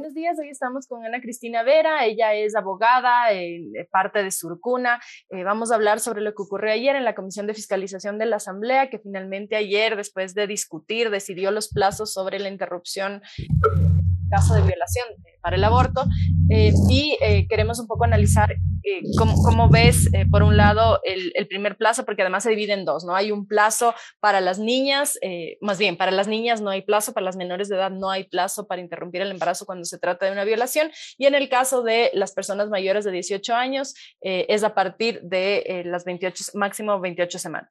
Buenos días, hoy estamos con Ana Cristina Vera, ella es abogada, eh, parte de Surcuna. Eh, vamos a hablar sobre lo que ocurrió ayer en la Comisión de Fiscalización de la Asamblea, que finalmente ayer, después de discutir, decidió los plazos sobre la interrupción caso de violación eh, para el aborto eh, y eh, queremos un poco analizar cómo, ves, por un lado, el, el, primer plazo, porque además se divide en dos, ¿no? Hay un plazo para las niñas, más bien, para las niñas no hay plazo, para las menores de edad no hay plazo para interrumpir el embarazo cuando se trata de una violación y en el caso de las personas mayores de 18 años es a partir de las 28, máximo 28 semanas.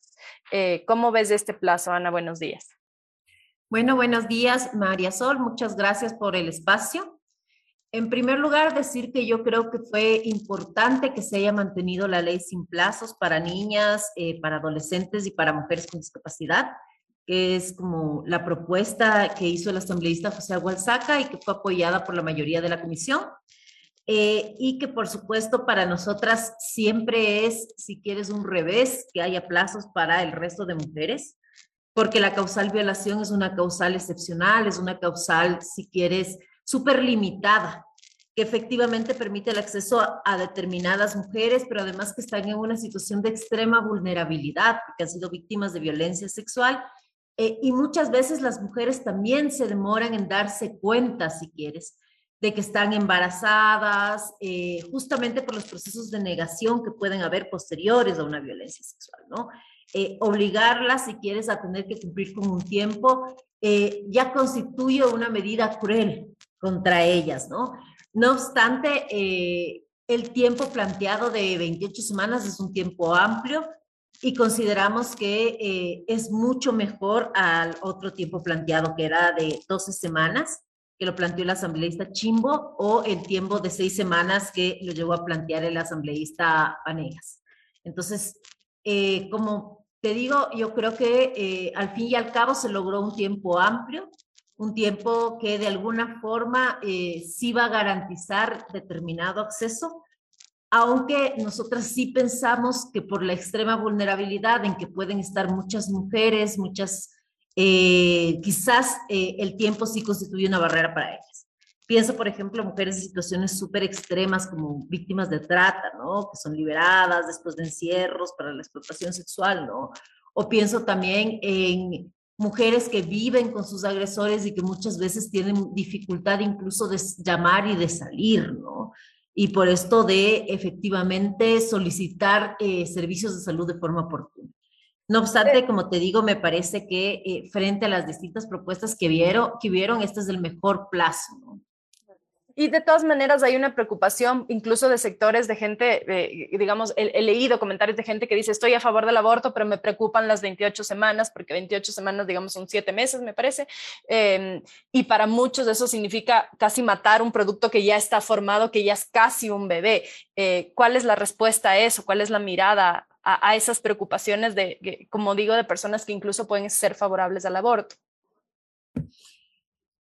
¿Cómo ves este plazo, Ana? Buenos días. Bueno, buenos días, María Sol. Muchas gracias por el espacio. En primer lugar, decir que yo creo que fue importante que se haya mantenido la ley sin plazos para niñas, eh, para adolescentes y para mujeres con discapacidad, que es como la propuesta que hizo el asambleísta José Agualzaca y que fue apoyada por la mayoría de la comisión. Eh, y que por supuesto para nosotras siempre es, si quieres, un revés, que haya plazos para el resto de mujeres porque la causal violación es una causal excepcional, es una causal, si quieres, súper limitada, que efectivamente permite el acceso a, determinadas mujeres, pero además que están en una situación de extrema vulnerabilidad, que han sido víctimas de violencia sexual. Eh, y muchas veces las mujeres también se demoran en darse cuenta, si quieres, de que están embarazadas, eh, justamente por los procesos de negación que pueden haber posteriores a una violencia sexual, ¿no? Eh, obligarlas, si quieres, a tener que cumplir con un tiempo, eh, ya constituye una medida cruel contra ellas, ¿no? No obstante, eh, el tiempo planteado de 28 semanas es un tiempo amplio y consideramos que es mucho mejor al otro tiempo planteado, que era de 12 semanas, que lo planteó el asambleísta Chimbo, o el tiempo de seis semanas que lo llevó a plantear el asambleísta Panegas. Entonces, como te digo, yo creo que eh, al fin y al cabo se logró un tiempo amplio, un tiempo que de alguna forma eh, sí va a garantizar determinado acceso, aunque nosotras sí pensamos que por la extrema vulnerabilidad en que pueden estar muchas mujeres, muchas, eh, quizás el tiempo sí constituye una barrera para ellas. Pienso, por ejemplo, mujeres en situaciones súper extremas como víctimas de trata, ¿no? Que son liberadas después de encierros para la explotación sexual, ¿no? O pienso también en mujeres que viven con sus agresores y que muchas veces tienen dificultad incluso de llamar y de salir, ¿no? Y por esto de efectivamente solicitar eh, servicios de salud de forma oportuna. No obstante, como te digo, me parece que eh, frente a las distintas propuestas que vieron, que vieron, este es el mejor plazo, ¿no? Y de todas maneras hay una preocupación incluso de sectores de gente, eh, digamos, he, leído comentarios de gente que dice estoy a favor del aborto, pero me preocupan las 28 semanas, porque 28 semanas, digamos, son siete meses, me parece. Em, y para muchos eso significa casi matar un producto que ya está formado, que ya es casi un bebé. Eh, ¿Cuál es la respuesta a eso? ¿Cuál es la mirada a, a esas preocupaciones de, como digo, de personas que incluso pueden ser favorables al aborto?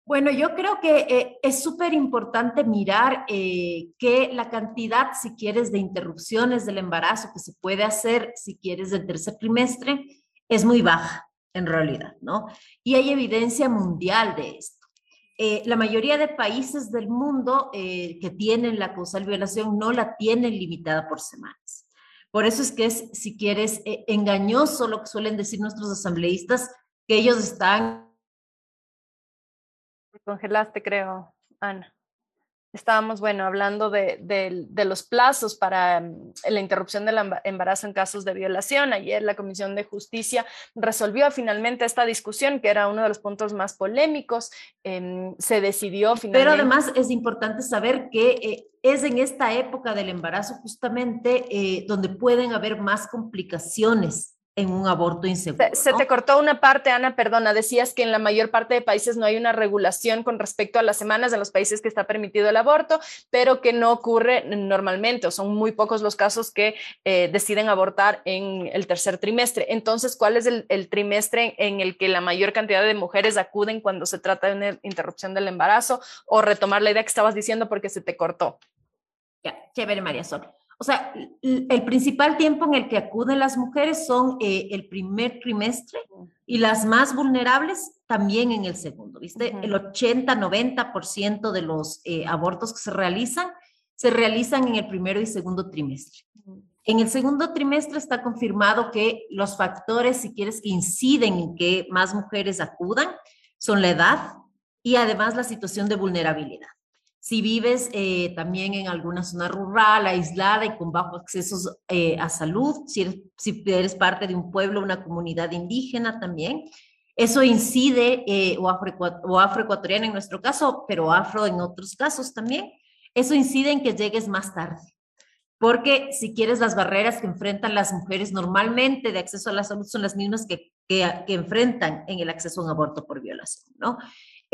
Bueno, yo creo que eh, es súper importante mirar eh, que la cantidad, si quieres, de interrupciones del embarazo que se puede hacer, si quieres, del tercer trimestre, es muy baja en realidad, ¿no? Y hay evidencia mundial de esto. Eh, la mayoría de países del mundo que tienen la causal violación no la tienen limitada por semanas. Por eso es que es, si quieres, engañoso lo que suelen decir nuestros asambleístas, que ellos están congelaste, creo, Ana. Estábamos, bueno, hablando de, los plazos para mm, la interrupción del embarazo en casos de violación. Ayer la Comisión de Justicia resolvió finalmente esta discusión, que era uno de los puntos más polémicos. Em, se decidió finalmente. Pero además es importante saber que eh, es en esta época del embarazo justamente eh, donde pueden haber más complicaciones en un aborto inseguro. Se, te cortó una parte, Ana, perdona, decías que en la mayor parte de países no hay una regulación con respecto a las semanas en los países que está permitido el aborto, pero que no ocurre normalmente, o son muy pocos los casos que eh, deciden abortar en el tercer trimestre. Entonces, ¿cuál es el, trimestre en el que la mayor cantidad de mujeres acuden cuando se trata de una interrupción del embarazo? O retomar la idea que estabas diciendo porque se te cortó. Ya, chévere, María Sol. O sea, el principal tiempo en el que acuden las mujeres son eh, el primer trimestre y las más vulnerables también en el segundo, ¿viste? El 80-90% de los eh, abortos que se realizan se realizan en el primero y segundo trimestre. En el segundo trimestre está confirmado que los factores, si quieres, que inciden en que más mujeres acudan son la edad y además la situación de vulnerabilidad. Si vives eh, también en alguna zona rural, aislada y con bajo acceso eh, a salud, si eres, si eres parte de un pueblo, una comunidad indígena también, eso incide, eh, o, afro, afroecuatoriana en nuestro caso, pero afro en otros casos también, eso incide en que llegues más tarde. Porque si quieres, las barreras que enfrentan las mujeres normalmente de acceso a la salud son las mismas que, que, que enfrentan en el acceso a un aborto por violación, ¿no?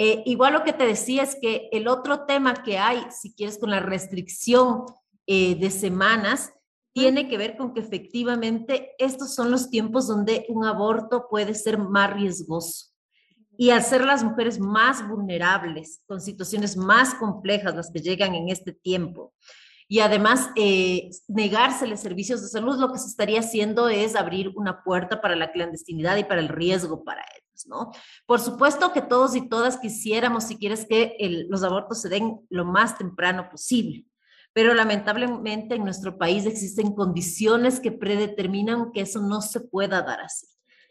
Eh, igual lo que te decía es que el otro tema que hay, si quieres, con la restricción eh, de semanas, tiene que ver con que efectivamente estos son los tiempos donde un aborto puede ser más riesgoso. Y hacer las mujeres más vulnerables, con situaciones más complejas, las que llegan en este tiempo. Y además, eh, negárseles servicios de salud, lo que se estaría haciendo es abrir una puerta para la clandestinidad y para el riesgo para ellos. ¿no? Por supuesto que todos y todas quisiéramos, si quieres, que los abortos se den lo más temprano posible, pero lamentablemente en nuestro país existen condiciones que predeterminan que eso no se pueda dar así.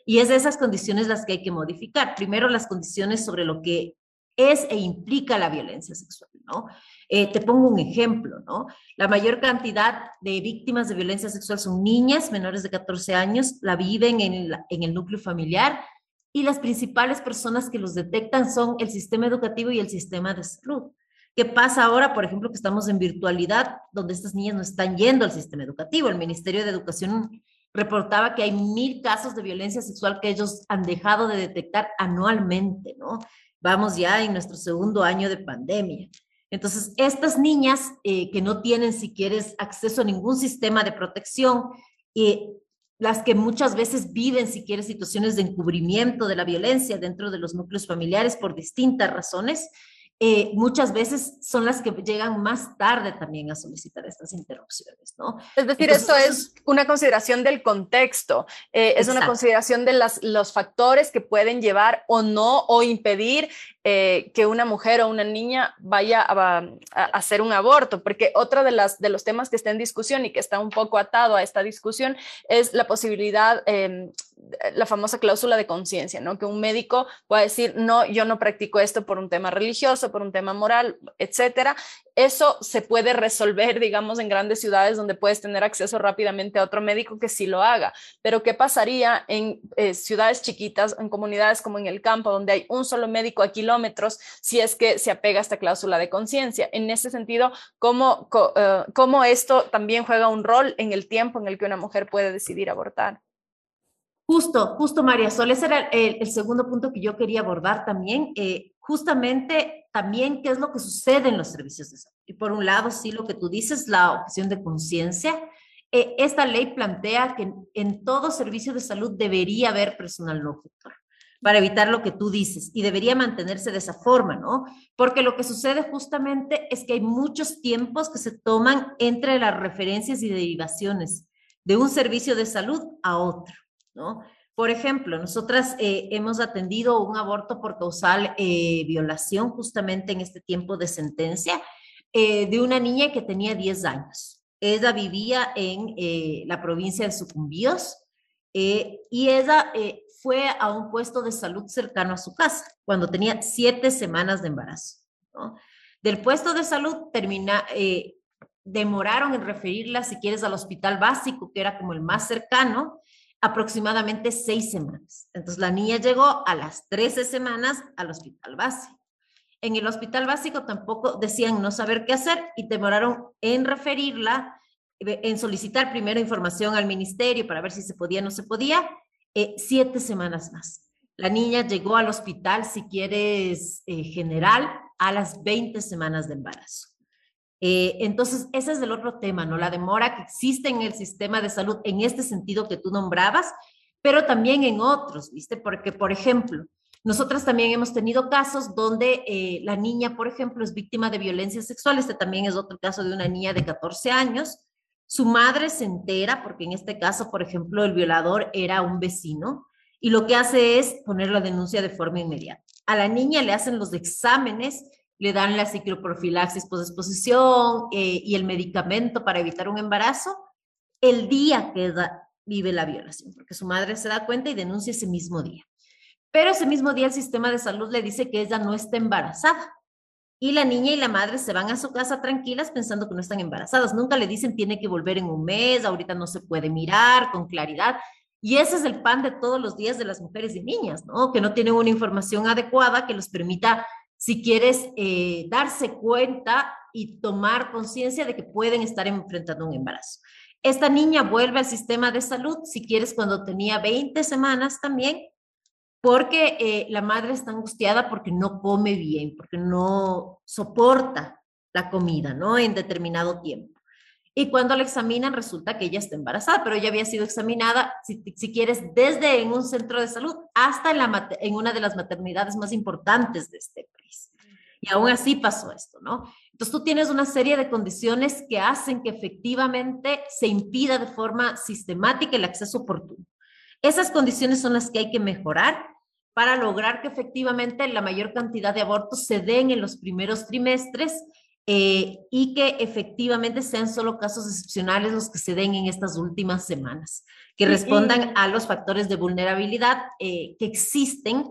Y es de esas condiciones las que hay que modificar. Primero, las condiciones sobre lo que es e implica la violencia sexual, ¿no? Eh, te pongo un ejemplo, ¿no? La mayor cantidad de víctimas de violencia sexual son niñas menores de 14 años, la viven en, en el núcleo familiar y las principales personas que los detectan son el sistema educativo y el sistema de salud. ¿Qué pasa ahora, por ejemplo, que estamos en virtualidad, donde estas niñas no están yendo al sistema educativo? El Ministerio de Educación reportaba que hay mil casos de violencia sexual que ellos han dejado de detectar anualmente, ¿no? Vamos ya en nuestro segundo año de pandemia. Entonces, estas niñas eh, que no tienen, si quieres, acceso a ningún sistema de protección, eh, las que muchas veces viven, si quieres, situaciones de encubrimiento de la violencia dentro de los núcleos familiares por distintas razones, eh, muchas veces son las que llegan más tarde también a solicitar estas interrupciones, ¿no? Es decir, esto es una consideración del contexto, eh, es una consideración de las, los factores que pueden llevar o no o impedir eh, que una mujer o una niña vaya a, hacer un aborto, porque otro de, las, de los temas que está en discusión y que está un poco atado a esta discusión es la posibilidad, em, la famosa cláusula de conciencia, ¿no? Que un médico pueda decir, no, yo no practico esto por un tema religioso, por un tema moral, etcétera, eso se puede resolver, digamos, en grandes ciudades donde puedes tener acceso rápidamente a otro médico que sí lo haga. Pero ¿qué pasaría en eh, ciudades chiquitas, en comunidades como en el campo, donde hay un solo médico a kilómetros, si es que se apega a esta cláusula de conciencia? En ese sentido, ¿cómo, eh, ¿cómo esto también juega un rol en el tiempo en el que una mujer puede decidir abortar? Justo, justo María Sol, ese era el, segundo punto que yo quería abordar también. Eh, justamente también qué es lo que sucede en los servicios de salud. Y por un lado, sí, lo que tú dices, la opción de conciencia. Eh, esta ley plantea que en, todo servicio de salud debería haber personal no para evitar lo que tú dices y debería mantenerse de esa forma, ¿no? Porque lo que sucede justamente es que hay muchos tiempos que se toman entre las referencias y derivaciones de un servicio de salud a otro, ¿no? Por ejemplo, nosotras eh, hemos atendido un aborto por causal eh, violación justamente en este tiempo de sentencia eh, de una niña que tenía 10 años. Ella vivía en la provincia de Sucumbíos y ella fue a un puesto de salud cercano a su casa cuando tenía siete semanas de embarazo. Del puesto de salud termina, demoraron en referirla, si quieres, al hospital básico, que era como el más cercano, aproximadamente seis semanas. Entonces la niña llegó a las 13 semanas al hospital básico. En el hospital básico tampoco decían no saber qué hacer y demoraron en referirla, eh, en solicitar primero información al ministerio para ver si se podía o no se podía, eh, siete semanas más. La niña llegó al hospital, si quieres, eh, general, a las 20 semanas de embarazo. Eh, entonces, ese es el otro tema, ¿no? La demora que existe en el sistema de salud en este sentido que tú nombrabas, pero también en otros, ¿viste? Porque, por ejemplo, nosotras también hemos tenido casos donde eh, la niña, por ejemplo, es víctima de violencia sexual. Este también es otro caso de una niña de 14 años Su madre se entera, porque en este caso, por ejemplo, el violador era un vecino, y lo que hace es poner la denuncia de forma inmediata. A la niña le hacen los exámenes, le dan la cicloprofilaxis posexposición eh, y el medicamento para evitar un embarazo el día que vive la violación, porque su madre se da cuenta y denuncia ese mismo día. Pero ese mismo día el sistema de salud le dice que ella no está embarazada. Y la niña y la madre se van a su casa tranquilas pensando que no están embarazadas. Nunca le dicen tiene que volver en un mes, ahorita no se puede mirar con claridad. Y ese es el pan de todos los días de las mujeres y niñas, ¿no? Que no tienen una información adecuada que los permita, si quieres, eh, darse cuenta y tomar conciencia de que pueden estar enfrentando un embarazo. Esta niña vuelve al sistema de salud, si quieres, cuando tenía 20 semanas también, porque eh, la madre está angustiada porque no come bien, porque no soporta la comida, ¿no? En determinado tiempo. Y cuando la examinan resulta que ella está embarazada, pero ella había sido examinada, si, quieres, desde en un centro de salud hasta en una de las maternidades más importantes de este país. Y aún así pasó esto, ¿no? Entonces tú tienes una serie de condiciones que hacen que efectivamente se impida de forma sistemática el acceso oportuno. Esas condiciones son las que hay que mejorar para lograr que efectivamente la mayor cantidad de abortos se den en los primeros trimestres eh, y que efectivamente sean solo casos excepcionales los que se den en estas últimas semanas, que respondan a los factores de vulnerabilidad eh, que existen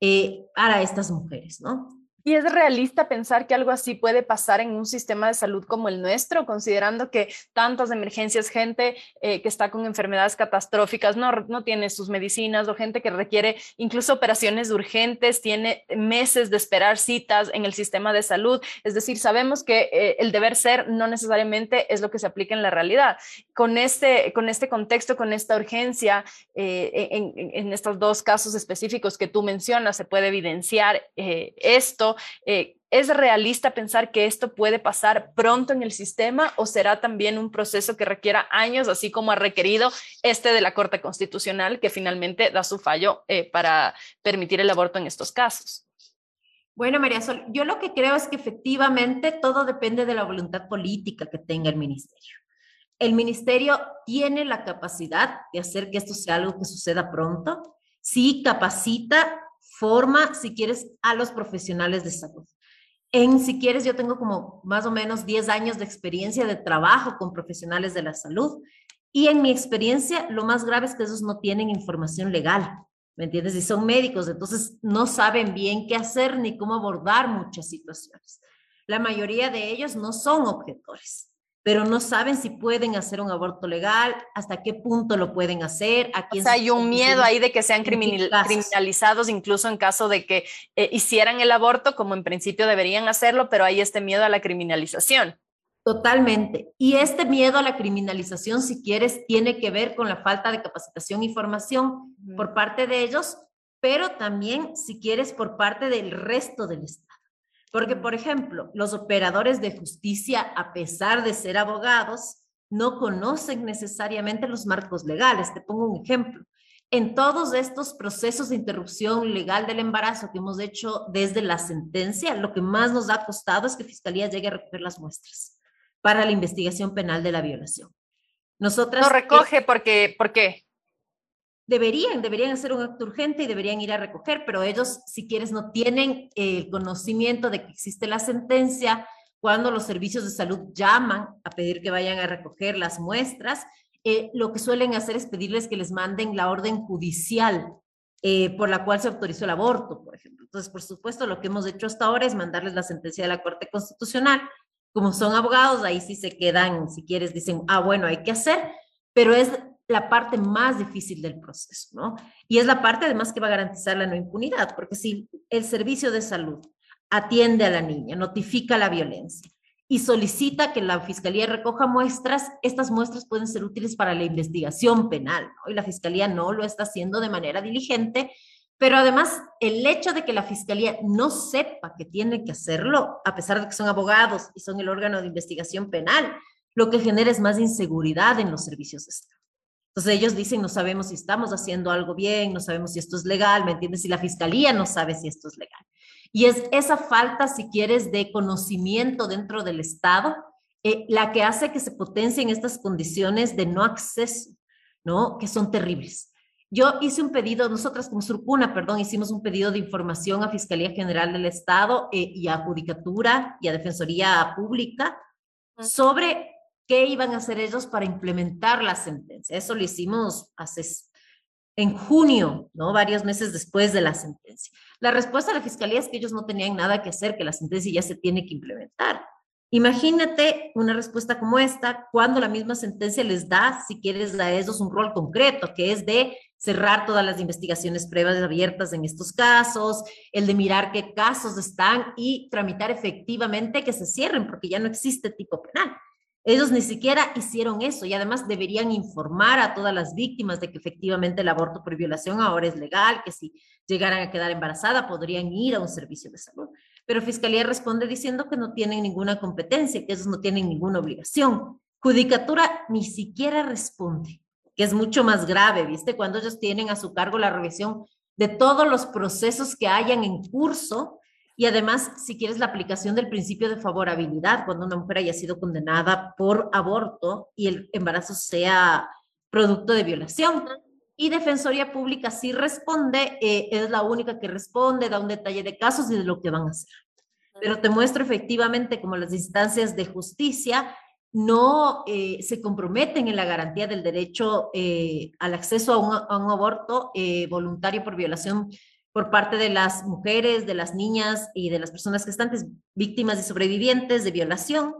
eh, para estas mujeres, ¿no? ¿Y es realista pensar que algo así puede pasar en un sistema de salud como el nuestro, considerando que tantas emergencias, gente eh, que está con enfermedades catastróficas, no, no tiene sus medicinas o gente que requiere incluso operaciones urgentes, tiene meses de esperar citas en el sistema de salud? Es decir, sabemos que eh, el deber ser no necesariamente es lo que se aplica en la realidad. Con este, con este contexto, con esta urgencia, eh, en, en, estos dos casos específicos que tú mencionas, se puede evidenciar esto eh, ¿Es realista pensar que esto puede pasar pronto en el sistema o será también un proceso que requiera años, así como ha requerido este de la Corte Constitucional, que finalmente da su fallo eh, para permitir el aborto en estos casos? Bueno, María Sol, yo lo que creo es que efectivamente todo depende de la voluntad política que tenga el ministerio. El ministerio tiene la capacidad de hacer que esto sea algo que suceda pronto, sí capacita forma, si quieres, a los profesionales de salud. En, si quieres, yo tengo como más o menos 10 años de experiencia de trabajo con profesionales de la salud y en mi experiencia lo más grave es que esos no tienen información legal, ¿me entiendes? Y son médicos, entonces no saben bien qué hacer ni cómo abordar muchas situaciones. La mayoría de ellos no son objetores pero no saben si pueden hacer un aborto legal, hasta qué punto lo pueden hacer. A quién o sea, hay un miedo ahí de que sean criminalizados, incluso en caso de que eh, hicieran el aborto, como en principio deberían hacerlo, pero hay este miedo a la criminalización. Totalmente. Y este miedo a la criminalización, si quieres, tiene que ver con la falta de capacitación y formación por parte de ellos, pero también, si quieres, por parte del resto del Estado. Porque, por ejemplo, los operadores de justicia, a pesar de ser abogados, no conocen necesariamente los marcos legales. Te pongo un ejemplo. En todos estos procesos de interrupción legal del embarazo que hemos hecho desde la sentencia, lo que más nos ha costado es que Fiscalía llegue a recoger las muestras para la investigación penal de la violación. Nosotras, no recoge porque, ¿por qué? Deberían, deberían hacer un acto urgente y deberían ir a recoger, pero ellos, si quieres, no tienen el conocimiento de que existe la sentencia. Cuando los servicios de salud llaman a pedir que vayan a recoger las muestras, eh, lo que suelen hacer es pedirles que les manden la orden judicial eh, por la cual se autorizó el aborto, por ejemplo. Entonces, por supuesto, lo que hemos hecho hasta ahora es mandarles la sentencia de la Corte Constitucional. Como son abogados, ahí sí se quedan, si quieres, dicen, ah, bueno, hay que hacer, pero es la parte más difícil del proceso, ¿no? Y es la parte además que va a garantizar la no impunidad, porque si el servicio de salud atiende a la niña, notifica la violencia y solicita que la fiscalía recoja muestras, estas muestras pueden ser útiles para la investigación penal, ¿no? Y la fiscalía no lo está haciendo de manera diligente, pero además el hecho de que la fiscalía no sepa que tiene que hacerlo, a pesar de que son abogados y son el órgano de investigación penal, lo que genera es más inseguridad en los servicios de Estado. Entonces ellos dicen, no sabemos si estamos haciendo algo bien, no sabemos si esto es legal, ¿me entiendes? Si la fiscalía no sabe si esto es legal. Y es esa falta, si quieres, de conocimiento dentro del Estado eh, la que hace que se potencien estas condiciones de no acceso, ¿no? Que son terribles. Yo hice un pedido, nosotras como Surcuna, perdón, hicimos un pedido de información a Fiscalía General del Estado eh, y a Judicatura y a Defensoría Pública sobre qué iban a hacer ellos para implementar la sentencia. Eso lo hicimos hace en junio, ¿no? Varios meses después de la sentencia. La respuesta de la fiscalía es que ellos no tenían nada que hacer, que la sentencia ya se tiene que implementar. Imagínate una respuesta como esta cuando la misma sentencia les da, si quieres, a ellos un rol concreto, que es de cerrar todas las investigaciones pruebas abiertas en estos casos, el de mirar qué casos están y tramitar efectivamente que se cierren, porque ya no existe tipo penal. Ellos ni siquiera hicieron eso y además deberían informar a todas las víctimas de que efectivamente el aborto por violación ahora es legal, que si llegaran a quedar embarazada podrían ir a un servicio de salud. Pero Fiscalía responde diciendo que no tienen ninguna competencia, que ellos no tienen ninguna obligación. Judicatura ni siquiera responde, que es mucho más grave, ¿viste? Cuando ellos tienen a su cargo la revisión de todos los procesos que hayan en curso y además, si quieres la aplicación del principio de favorabilidad, cuando una mujer haya sido condenada por aborto y el embarazo sea producto de violación. Y Defensoría Pública sí responde, eh, es la única que responde, da un detalle de casos y de lo que van a hacer. Pero te muestro efectivamente como las instancias de justicia no eh, se comprometen en la garantía del derecho eh, al acceso a un, a un aborto voluntario por violación por parte de las mujeres, de las niñas y de las personas gestantes víctimas y sobrevivientes de violación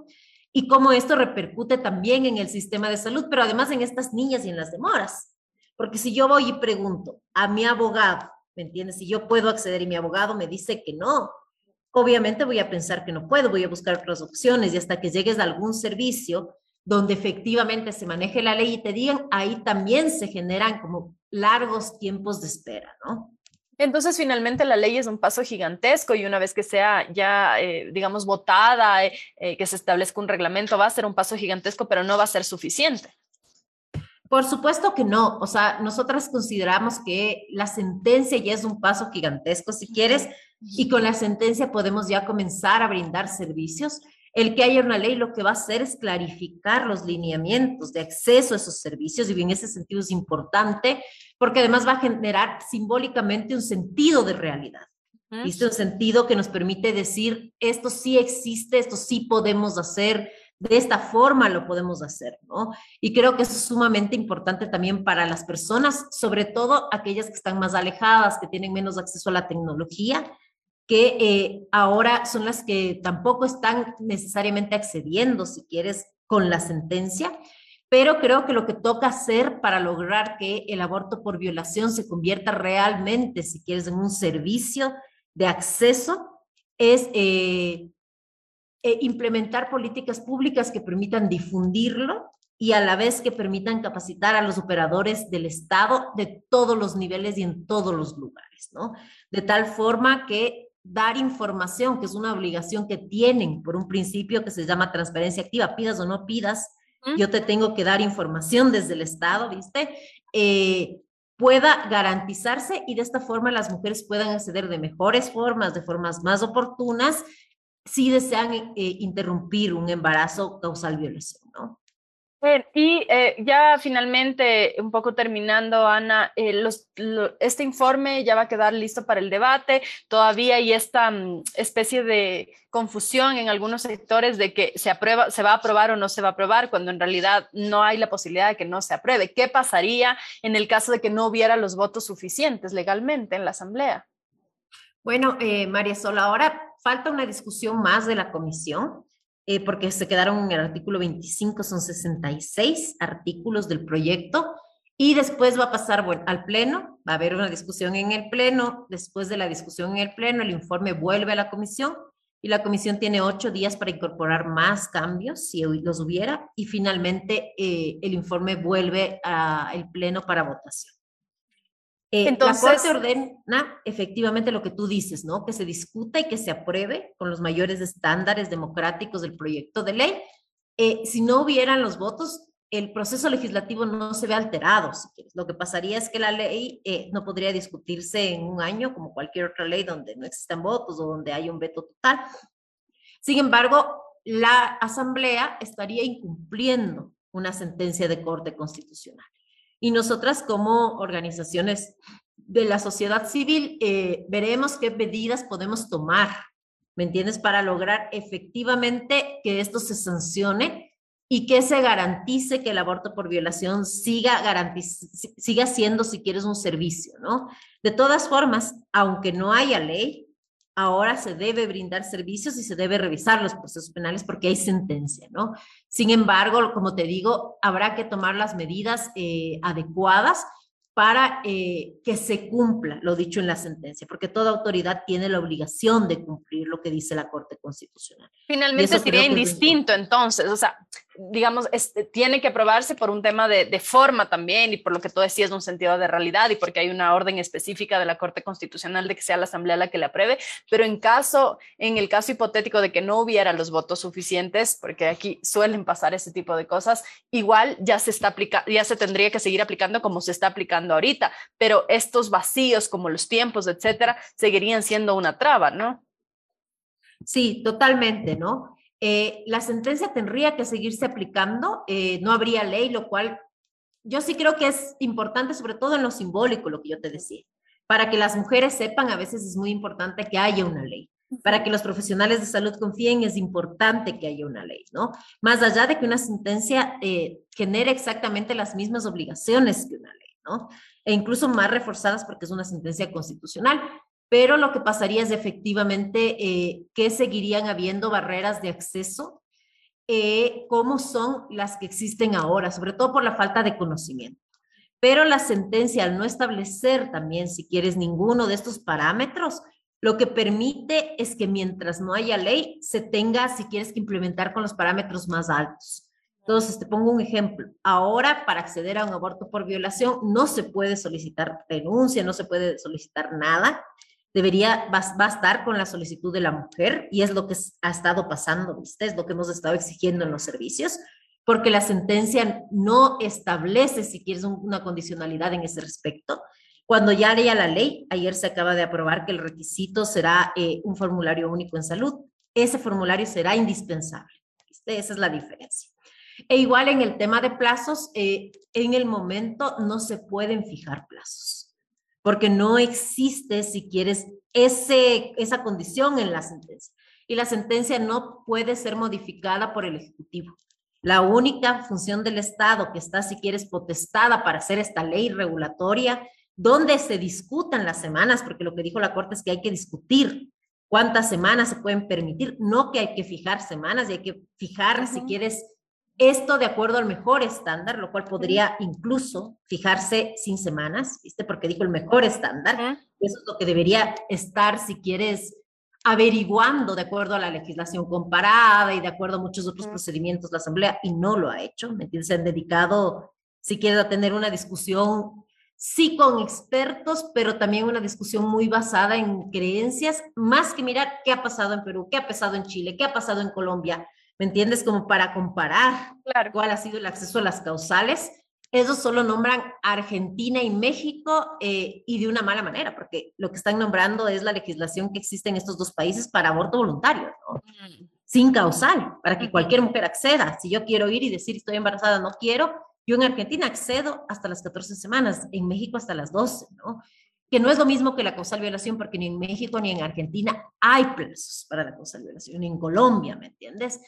y cómo esto repercute también en el sistema de salud, pero además en estas niñas y en las demoras. Porque si yo voy y pregunto a mi abogado, ¿me entiendes? Si yo puedo acceder y mi abogado me dice que no, obviamente voy a pensar que no puedo, voy a buscar otras opciones y hasta que llegues a algún servicio donde efectivamente se maneje la ley y te digan, ahí también se generan como largos tiempos de espera, ¿no? Entonces, finalmente la ley es un paso gigantesco y una vez que sea ya, eh, digamos, votada, eh, eh, que se establezca un reglamento, va a ser un paso gigantesco, pero no va a ser suficiente. Por supuesto que no. O sea, nosotras consideramos que la sentencia ya es un paso gigantesco, si quieres, y con la sentencia podemos ya comenzar a brindar servicios. El que haya una ley lo que va a hacer es clarificar los lineamientos de acceso a esos servicios y en ese sentido es importante porque además va a generar simbólicamente un sentido de realidad. ¿Viste? Un sentido que nos permite decir, esto sí existe, esto sí podemos hacer, de esta forma lo podemos hacer, ¿no? Y creo que eso es sumamente importante también para las personas, sobre todo aquellas que están más alejadas, que tienen menos acceso a la tecnología que eh, ahora son las que tampoco están necesariamente accediendo, si quieres, con la sentencia, pero creo que lo que toca hacer para lograr que el aborto por violación se convierta realmente, si quieres, en un servicio de acceso, es eh, eh, implementar políticas públicas que permitan difundirlo y a la vez que permitan capacitar a los operadores del Estado de todos los niveles y en todos los lugares, ¿no? De tal forma que dar información, que es una obligación que tienen por un principio que se llama transparencia activa, pidas o no pidas, yo te tengo que dar información desde el Estado, ¿viste? Eh, pueda garantizarse y de esta forma las mujeres puedan acceder de mejores formas, de formas más oportunas, si desean eh, interrumpir un embarazo causal violación, ¿no? Y eh, ya finalmente, un poco terminando, Ana, eh, este informe ya va a quedar listo para el debate. Todavía hay esta mm, especie de confusión en algunos sectores de que se aprueba, se va a aprobar o no se va a aprobar, cuando en realidad no hay la posibilidad de que no se apruebe. ¿Qué pasaría en el caso de que no hubiera los votos suficientes legalmente en la Asamblea? Bueno, eh, María Sola, ahora falta una discusión más de la comisión. Eh, porque se quedaron en el artículo 25, son 66 artículos del proyecto, y después va a pasar al Pleno, va a haber una discusión en el Pleno, después de la discusión en el Pleno, el informe vuelve a la Comisión, y la Comisión tiene ocho días para incorporar más cambios, si los hubiera, y finalmente eh, el informe vuelve al Pleno para votación. Eh, Entonces, la Corte ordena efectivamente lo que tú dices, ¿no? Que se discuta y que se apruebe con los mayores estándares democráticos del proyecto de ley. Eh, si no hubieran los votos, el proceso legislativo no se ve alterado. Lo que pasaría es que la ley eh, no podría discutirse en un año como cualquier otra ley donde no existan votos o donde hay un veto total. Sin embargo, la Asamblea estaría incumpliendo una sentencia de Corte Constitucional. Y nosotras como organizaciones de la sociedad civil eh, veremos qué medidas podemos tomar, ¿me entiendes? Para lograr efectivamente que esto se sancione y que se garantice que el aborto por violación siga, siga siendo, si quieres, un servicio, ¿no? De todas formas, aunque no haya ley, ahora se debe brindar servicios y se debe revisar los procesos penales porque hay sentencia, ¿no? Sin embargo, como te digo, habrá que tomar las medidas eh, adecuadas para eh, que se cumpla lo dicho en la sentencia, porque toda autoridad tiene la obligación de cumplir lo que dice la Corte Constitucional. Finalmente sería indistinto entonces, o sea, digamos, este, tiene que aprobarse por un tema de, forma también y por lo que tú decías, un sentido de realidad y porque hay una orden específica de la Corte Constitucional de que sea la Asamblea la que la apruebe, pero en caso, en el caso hipotético de que no hubiera los votos suficientes, porque aquí suelen pasar ese tipo de cosas, igual ya se está ya se tendría que seguir aplicando como se está aplicando ahorita, pero estos vacíos como los tiempos, etcétera, seguirían siendo una traba, ¿no? Sí, totalmente, ¿no? Eh, la sentencia tendría que seguirse aplicando, eh, no habría ley, lo cual yo sí creo que es importante, sobre todo en lo simbólico, lo que yo te decía. Para que las mujeres sepan, a veces es muy importante que haya una ley. Para que los profesionales de salud confíen, es importante que haya una ley, ¿no? Más allá de que una sentencia eh, genere exactamente las mismas obligaciones que una ley, ¿no? E incluso más reforzadas porque es una sentencia constitucional pero lo que pasaría es efectivamente eh, que seguirían habiendo barreras de acceso, eh, como son las que existen ahora, sobre todo por la falta de conocimiento. Pero la sentencia, al no establecer también, si quieres, ninguno de estos parámetros, lo que permite es que mientras no haya ley, se tenga, si quieres, que implementar con los parámetros más altos. Entonces, te pongo un ejemplo. Ahora, para acceder a un aborto por violación, no se puede solicitar denuncia, no se puede solicitar nada debería bastar con la solicitud de la mujer y es lo que ha estado pasando, ¿viste? Es lo que hemos estado exigiendo en los servicios, porque la sentencia no establece, si quieres, una condicionalidad en ese respecto. Cuando ya haya la ley, ayer se acaba de aprobar que el requisito será eh, un formulario único en salud. Ese formulario será indispensable. Esa es la diferencia. E igual en el tema de plazos, eh, en el momento no se pueden fijar plazos porque no existe, si quieres, ese, esa condición en la sentencia. Y la sentencia no puede ser modificada por el Ejecutivo. La única función del Estado que está, si quieres, potestada para hacer esta ley regulatoria, donde se discutan las semanas, porque lo que dijo la Corte es que hay que discutir cuántas semanas se pueden permitir, no que hay que fijar semanas y hay que fijar, si quieres, esto de acuerdo al mejor estándar, lo cual podría incluso fijarse sin semanas, ¿viste? Porque dijo el mejor estándar. Eso es lo que debería estar, si quieres, averiguando de acuerdo a la legislación comparada y de acuerdo a muchos otros procedimientos la Asamblea, y no lo ha hecho, ¿me entiendes? Se han dedicado, si quieres, a tener una discusión, sí con expertos, pero también una discusión muy basada en creencias, más que mirar qué ha pasado en Perú, qué ha pasado en Chile, qué ha pasado en Colombia, ¿me entiendes? Como para comparar cuál ha sido el acceso a las causales. Ellos solo nombran Argentina y México eh, y de una mala manera, porque lo que están nombrando es la legislación que existe en estos dos países para aborto voluntario, ¿no? Mm. sin causal, para que cualquier mujer acceda. Si yo quiero ir y decir estoy embarazada, no quiero, yo en Argentina accedo hasta las 14 semanas, en México hasta las 12, ¿no? que no es lo mismo que la causal violación, porque ni en México ni en Argentina hay plazos para la causal violación, ni en Colombia, ¿me entiendes?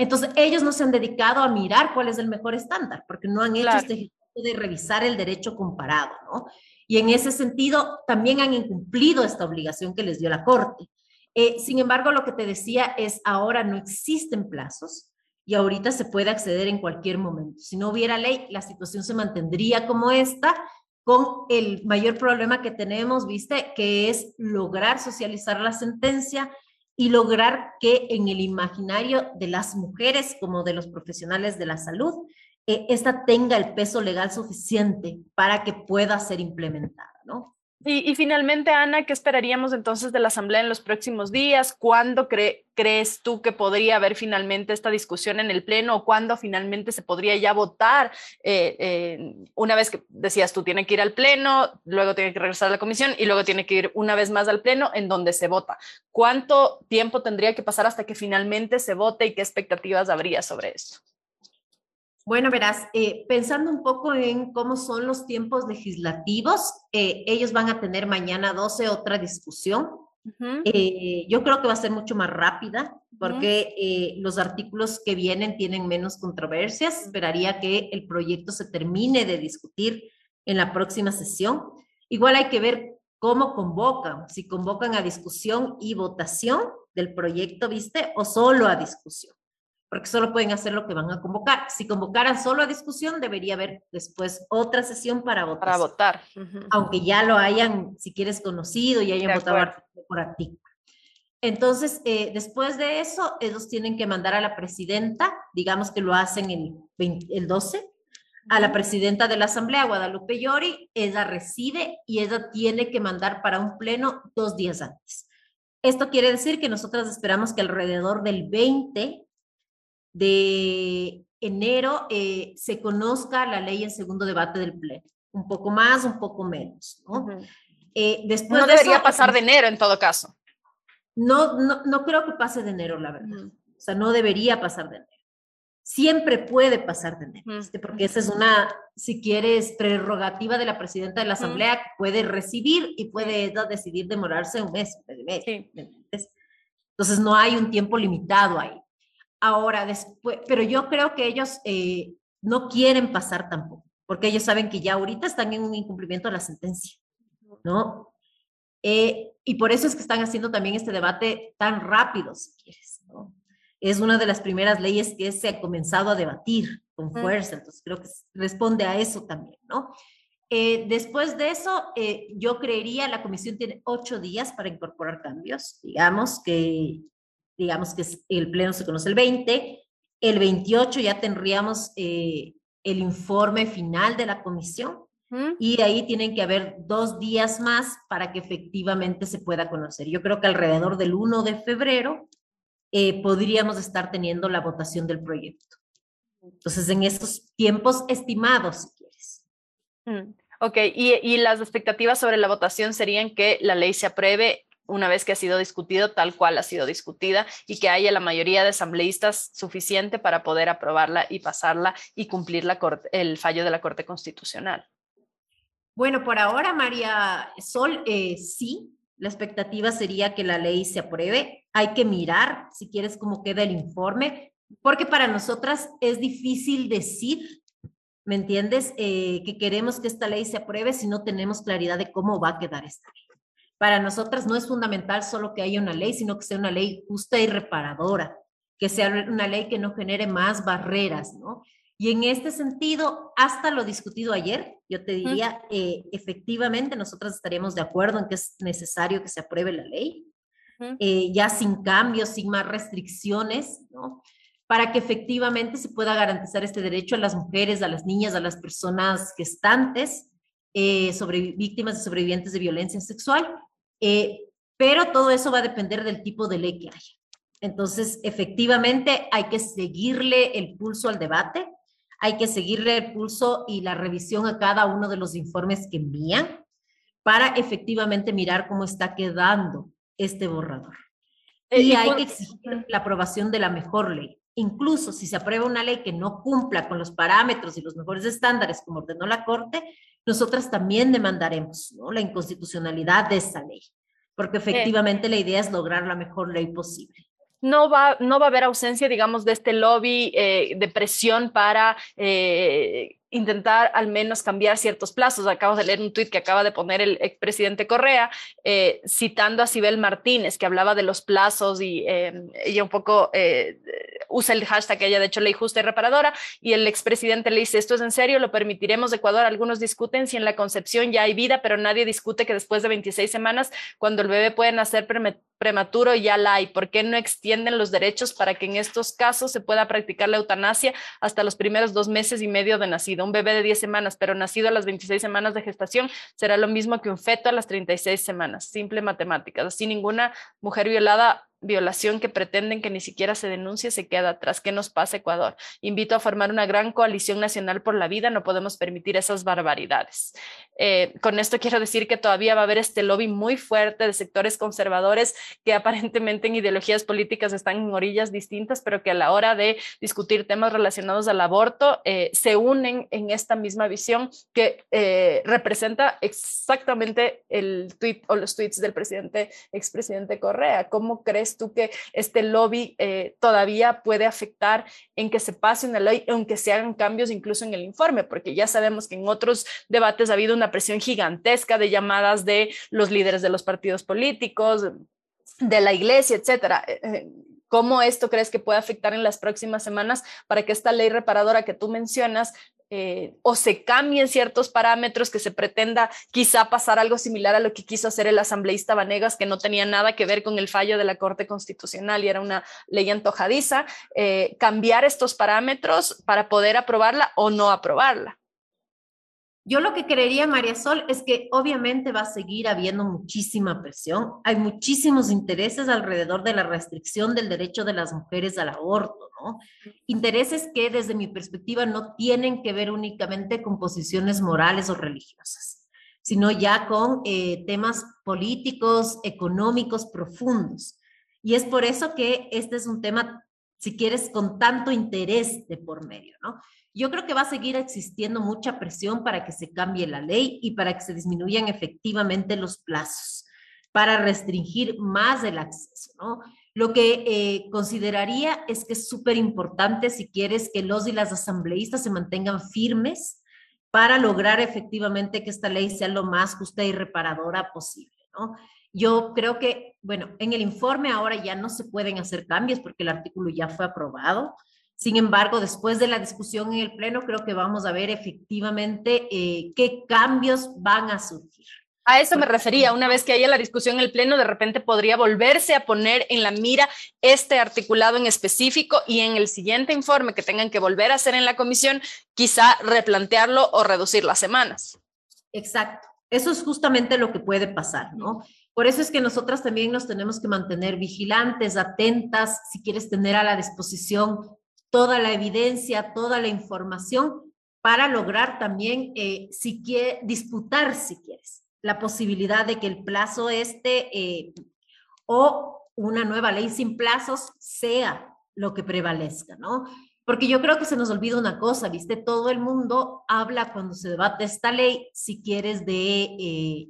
Entonces, ellos no se han dedicado a mirar cuál es el mejor estándar, porque no han hecho este ejercicio de revisar el derecho comparado, ¿no? Y en ese sentido, también han incumplido esta obligación que les dio la Corte. Eh, sin embargo, lo que te decía es, ahora no existen plazos y ahorita se puede acceder en cualquier momento. Si no hubiera ley, la situación se mantendría como esta, con el mayor problema que tenemos, viste, que es lograr socializar la sentencia, y lograr que en el imaginario de las mujeres como de los profesionales de la salud, eh, esta tenga el peso legal suficiente para que pueda ser implementada, ¿no? Y, finalmente, Ana, ¿qué esperaríamos entonces de la Asamblea en los próximos días? ¿Cuándo crees tú que podría haber finalmente esta discusión en el Pleno o cuándo finalmente se podría ya votar? Eh, una vez que decías tú, tiene que ir al Pleno, luego tiene que regresar a la comisión y luego tiene que ir una vez más al Pleno en donde se vota. ¿Cuánto tiempo tendría que pasar hasta que finalmente se vote y qué expectativas habría sobre esto? Bueno, verás, eh, pensando un poco en cómo son los tiempos legislativos, eh, ellos van a tener mañana 12 otra discusión. Eh, yo creo que va a ser mucho más rápida porque los artículos que vienen tienen menos controversias. Esperaría que el proyecto se termine de discutir en la próxima sesión. Igual hay que ver cómo convocan, si convocan a discusión y votación del proyecto, ¿viste? O solo a discusión porque solo pueden hacer lo que van a convocar. Si convocaran solo a discusión, debería haber después otra sesión para votar. Para votar. Aunque ya lo hayan, si quieres, conocido y hayan votado artículo por artículo. Entonces, eh, después de eso, ellos tienen que mandar a la presidenta, digamos que lo hacen el, el 12, a la presidenta de la Asamblea, Guadalupe Llori, ella recibe y ella tiene que mandar para un pleno dos días antes. Esto quiere decir que nosotras esperamos que alrededor del 20 de enero eh, se conozca la ley en segundo debate del Pleno. Un poco más, un poco menos. ¿no? Eh, después no debería pasar de enero en todo caso. No, no, no creo que pase de enero, la verdad. O sea, no debería pasar de enero. Siempre puede pasar de enero, porque esa es una, si quieres, prerrogativa de la presidenta de la Asamblea que puede recibir y puede decidir demorarse un mes, un mes. Entonces, no hay un tiempo limitado ahí. Ahora, después, pero yo creo que ellos eh, no quieren pasar tampoco, porque ellos saben que ya ahorita están en un incumplimiento de la sentencia, ¿no? Eh, y por eso es que están haciendo también este debate tan rápido, si quieres, ¿no? Es una de las primeras leyes que se ha comenzado a debatir con fuerza, entonces creo que responde a eso también, ¿no? Eh, después de eso, yo creería, la comisión tiene ocho días para incorporar cambios, digamos que digamos que el pleno se conoce el 20, el 28 ya tendríamos eh, el informe final de la comisión y ahí tienen que haber dos días más para que efectivamente se pueda conocer. Yo creo que alrededor del 1 de febrero eh, podríamos estar teniendo la votación del proyecto. Entonces, en estos tiempos estimados, si quieres. Mm, ok, y, y las expectativas sobre la votación serían que la ley se apruebe una vez que ha sido discutido tal cual ha sido discutida y que haya la mayoría de asambleístas suficiente para poder aprobarla y pasarla y cumplir la el fallo de la Corte Constitucional. Bueno, por ahora, María Sol, eh, sí, la expectativa sería que la ley se apruebe. Hay que mirar, si quieres, cómo queda el informe, porque para nosotras es difícil decir, ¿me entiendes?, eh, que queremos que esta ley se apruebe si no tenemos claridad de cómo va a quedar esta ley para nosotras no es fundamental solo que haya una ley, sino que sea una ley justa y reparadora, que sea una ley que no genere más barreras, ¿no? Y en este sentido, hasta lo discutido ayer, yo te diría, eh, efectivamente, nosotras estaríamos de acuerdo en que es necesario que se apruebe la ley, eh, ya sin cambios, sin más restricciones, ¿no? Para que efectivamente se pueda garantizar este derecho a las mujeres, a las niñas, a las personas gestantes, eh, sobre, víctimas y sobrevivientes de violencia sexual, eh, pero todo eso va a depender del tipo de ley que haya. Entonces, efectivamente, hay que seguirle el pulso al debate, hay que seguirle el pulso y la revisión a cada uno de los informes que envían para efectivamente mirar cómo está quedando este borrador. Eh, y hay que exigir la aprobación de la mejor ley. Incluso si se aprueba una ley que no cumpla con los parámetros y los mejores estándares como ordenó la Corte, nosotras también demandaremos ¿no? la inconstitucionalidad de esa ley, porque efectivamente la idea es lograr la mejor ley posible. No va, no va a haber ausencia, digamos, de este lobby eh, de presión para eh, intentar al menos cambiar ciertos plazos. Acabo de leer un tuit que acaba de poner el expresidente Correa, eh, citando a Sibel Martínez, que hablaba de los plazos y ella un poco usa el hashtag ella de hecho ley justa y reparadora y el expresidente le dice, esto es en serio, lo permitiremos Ecuador. Algunos discuten si en la concepción ya hay vida, pero nadie discute que después de 26 semanas, cuando el bebé puede nacer, prematuro ya la hay. ¿Por qué no extienden los derechos para que en estos casos se pueda practicar la eutanasia hasta los primeros dos meses y medio de nacido? Un bebé de 10 semanas, pero nacido a las 26 semanas de gestación, será lo mismo que un feto a las 36 semanas. Simple matemáticas. Así ninguna mujer violada violación que pretenden que ni siquiera se denuncie se queda atrás. ¿Qué nos pasa, Ecuador? Invito a formar una gran coalición nacional por la vida. No podemos permitir esas barbaridades. Eh, con esto quiero decir que todavía va a haber este lobby muy fuerte de sectores conservadores que aparentemente en ideologías políticas están en orillas distintas, pero que a la hora de discutir temas relacionados al aborto eh, se unen en esta misma visión que eh, representa exactamente el tweet o los tweets del presidente, expresidente Correa. ¿Cómo crees tú que este lobby eh, todavía puede afectar en que se pase una ley, aunque se hagan cambios incluso en el informe? Porque ya sabemos que en otros debates ha habido una presión gigantesca de llamadas de los líderes de los partidos políticos, de la iglesia, etcétera. Eh, eh, ¿Cómo esto crees que puede afectar en las próximas semanas para que esta ley reparadora que tú mencionas eh, o se cambien ciertos parámetros, que se pretenda quizá pasar algo similar a lo que quiso hacer el asambleísta Vanegas, que no tenía nada que ver con el fallo de la Corte Constitucional y era una ley antojadiza, eh, cambiar estos parámetros para poder aprobarla o no aprobarla. Yo lo que creería, María Sol, es que obviamente va a seguir habiendo muchísima presión. Hay muchísimos intereses alrededor de la restricción del derecho de las mujeres al aborto, ¿no? Intereses que desde mi perspectiva no tienen que ver únicamente con posiciones morales o religiosas, sino ya con eh, temas políticos, económicos profundos. Y es por eso que este es un tema, si quieres, con tanto interés de por medio, ¿no? Yo creo que va a seguir existiendo mucha presión para que se cambie la ley y para que se disminuyan efectivamente los plazos, para restringir más el acceso, ¿no? Lo que eh, consideraría es que es súper importante si quieres que los y las asambleístas se mantengan firmes para lograr efectivamente que esta ley sea lo más justa y reparadora posible, ¿no? Yo creo que, bueno, en el informe ahora ya no se pueden hacer cambios porque el artículo ya fue aprobado. Sin embargo, después de la discusión en el Pleno, creo que vamos a ver efectivamente eh, qué cambios van a surgir. A eso me refería, una vez que haya la discusión en el Pleno, de repente podría volverse a poner en la mira este articulado en específico y en el siguiente informe que tengan que volver a hacer en la comisión, quizá replantearlo o reducir las semanas. Exacto, eso es justamente lo que puede pasar, ¿no? Por eso es que nosotras también nos tenemos que mantener vigilantes, atentas, si quieres tener a la disposición toda la evidencia, toda la información para lograr también, eh, si quiere, disputar, si quieres, la posibilidad de que el plazo este eh, o una nueva ley sin plazos sea lo que prevalezca, ¿no? Porque yo creo que se nos olvida una cosa, ¿viste? Todo el mundo habla cuando se debate esta ley, si quieres, de eh,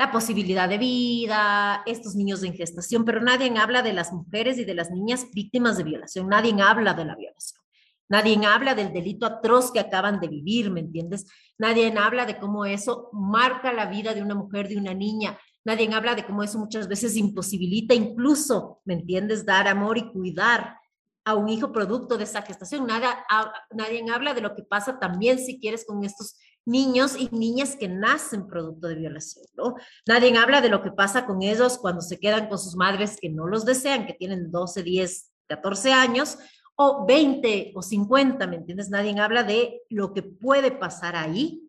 la posibilidad de vida, estos niños en gestación, pero nadie habla de las mujeres y de las niñas víctimas de violación, nadie habla de la violación, nadie habla del delito atroz que acaban de vivir, ¿me entiendes? Nadie habla de cómo eso marca la vida de una mujer, de una niña, nadie habla de cómo eso muchas veces imposibilita incluso, ¿me entiendes?, dar amor y cuidar a un hijo producto de esa gestación. Nada, nadie habla de lo que pasa también, si quieres, con estos niños y niñas que nacen producto de violación, ¿no? Nadie habla de lo que pasa con ellos cuando se quedan con sus madres que no los desean, que tienen 12, 10, 14 años, o 20 o 50, ¿me entiendes? Nadie habla de lo que puede pasar ahí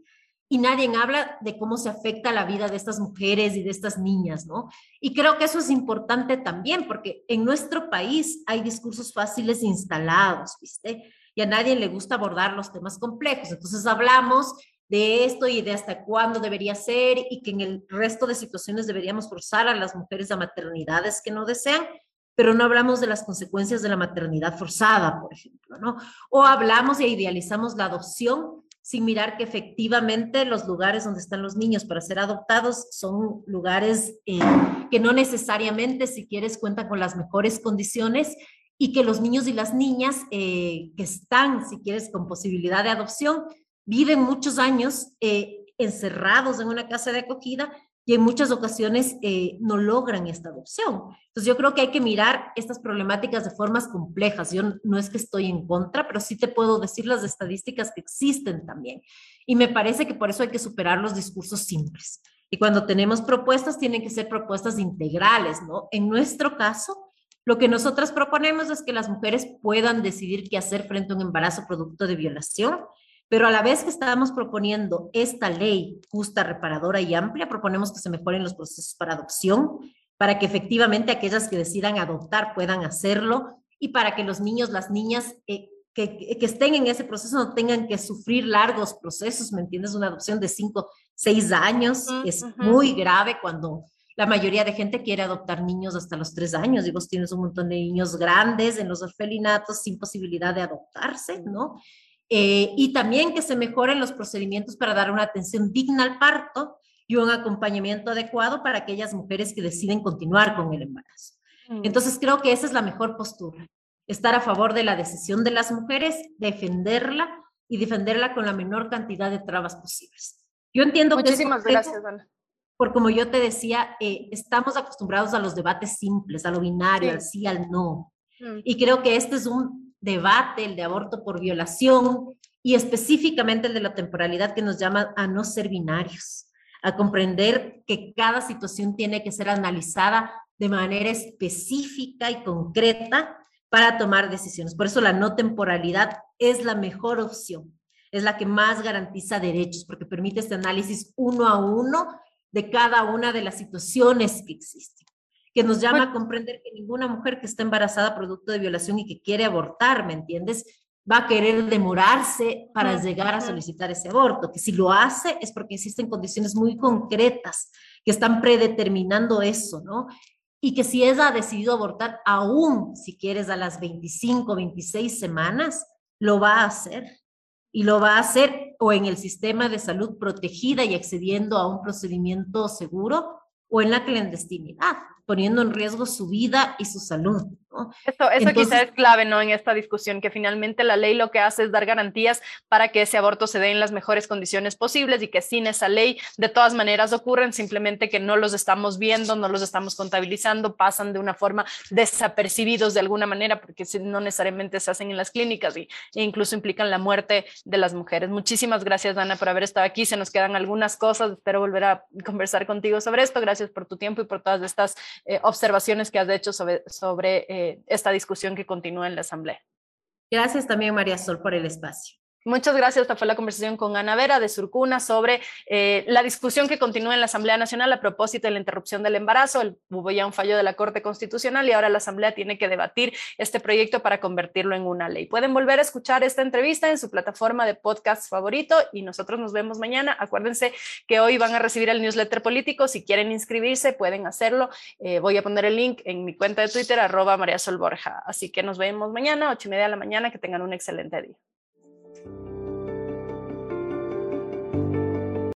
y nadie habla de cómo se afecta la vida de estas mujeres y de estas niñas, ¿no? Y creo que eso es importante también, porque en nuestro país hay discursos fáciles instalados, ¿viste? Y a nadie le gusta abordar los temas complejos. Entonces hablamos de esto y de hasta cuándo debería ser y que en el resto de situaciones deberíamos forzar a las mujeres a maternidades que no desean, pero no hablamos de las consecuencias de la maternidad forzada, por ejemplo, ¿no? O hablamos e idealizamos la adopción sin mirar que efectivamente los lugares donde están los niños para ser adoptados son lugares eh, que no necesariamente, si quieres, cuentan con las mejores condiciones y que los niños y las niñas eh, que están, si quieres, con posibilidad de adopción, viven muchos años eh, encerrados en una casa de acogida y en muchas ocasiones eh, no logran esta adopción. Entonces yo creo que hay que mirar estas problemáticas de formas complejas. Yo no es que estoy en contra, pero sí te puedo decir las estadísticas que existen también. Y me parece que por eso hay que superar los discursos simples. Y cuando tenemos propuestas, tienen que ser propuestas integrales, ¿no? En nuestro caso, lo que nosotras proponemos es que las mujeres puedan decidir qué hacer frente a un embarazo producto de violación, pero a la vez que estamos proponiendo esta ley justa, reparadora y amplia, proponemos que se mejoren los procesos para adopción, para que efectivamente aquellas que decidan adoptar puedan hacerlo y para que los niños, las niñas eh, que, que, estén en ese proceso no tengan que sufrir largos procesos, ¿me entiendes? Una adopción de cinco, seis años es muy grave cuando la mayoría de gente quiere adoptar niños hasta los tres años y vos tienes un montón de niños grandes en los orfelinatos sin posibilidad de adoptarse, ¿no? Eh, y también que se mejoren los procedimientos para dar una atención digna al parto y un acompañamiento adecuado para aquellas mujeres que deciden continuar con el embarazo. Mm. Entonces creo que esa es la mejor postura, estar a favor de la decisión de las mujeres, defenderla y defenderla con la menor cantidad de trabas posibles. Yo entiendo Muchísimas que gracias, Ana. Por como yo te decía, eh, estamos acostumbrados a los debates simples, a lo binario, al sí, al no. Mm. Y creo que este es un debate, el de aborto por violación y específicamente el de la temporalidad que nos llama a no ser binarios, a comprender que cada situación tiene que ser analizada de manera específica y concreta para tomar decisiones. Por eso la no temporalidad es la mejor opción, es la que más garantiza derechos, porque permite este análisis uno a uno de cada una de las situaciones que existen, que nos llama a comprender que ninguna mujer que está embarazada producto de violación y que quiere abortar, ¿me entiendes? va a querer demorarse para llegar a solicitar ese aborto, que si lo hace es porque existen condiciones muy concretas que están predeterminando eso, ¿no? y que si ella ha decidido abortar aún, si quieres, a las 25, 26 semanas, lo va a hacer. Y lo va a hacer o en el sistema de salud protegida y accediendo a un procedimiento seguro o en la clandestinidad poniendo en riesgo su vida y su salud. ¿No? Eso, eso quizá es clave ¿no? en esta discusión, que finalmente la ley lo que hace es dar garantías para que ese aborto se dé en las mejores condiciones posibles y que sin esa ley de todas maneras ocurren, simplemente que no los estamos viendo, no los estamos contabilizando, pasan de una forma desapercibidos de alguna manera, porque no necesariamente se hacen en las clínicas y, e incluso implican la muerte de las mujeres. Muchísimas gracias, Ana, por haber estado aquí. Se nos quedan algunas cosas, espero volver a conversar contigo sobre esto. Gracias por tu tiempo y por todas estas eh, observaciones que has hecho sobre, sobre eh, esta discusión que continúa en la Asamblea. Gracias también, María Sol, por el espacio. Muchas gracias. Esta fue la conversación con Ana Vera de Surcuna sobre eh, la discusión que continúa en la Asamblea Nacional a propósito de la interrupción del embarazo. El, hubo ya un fallo de la Corte Constitucional y ahora la Asamblea tiene que debatir este proyecto para convertirlo en una ley. Pueden volver a escuchar esta entrevista en su plataforma de podcast favorito y nosotros nos vemos mañana. Acuérdense que hoy van a recibir el newsletter político. Si quieren inscribirse, pueden hacerlo. Eh, voy a poner el link en mi cuenta de Twitter, arroba María Sol Borja. Así que nos vemos mañana, ocho y media de la mañana. Que tengan un excelente día.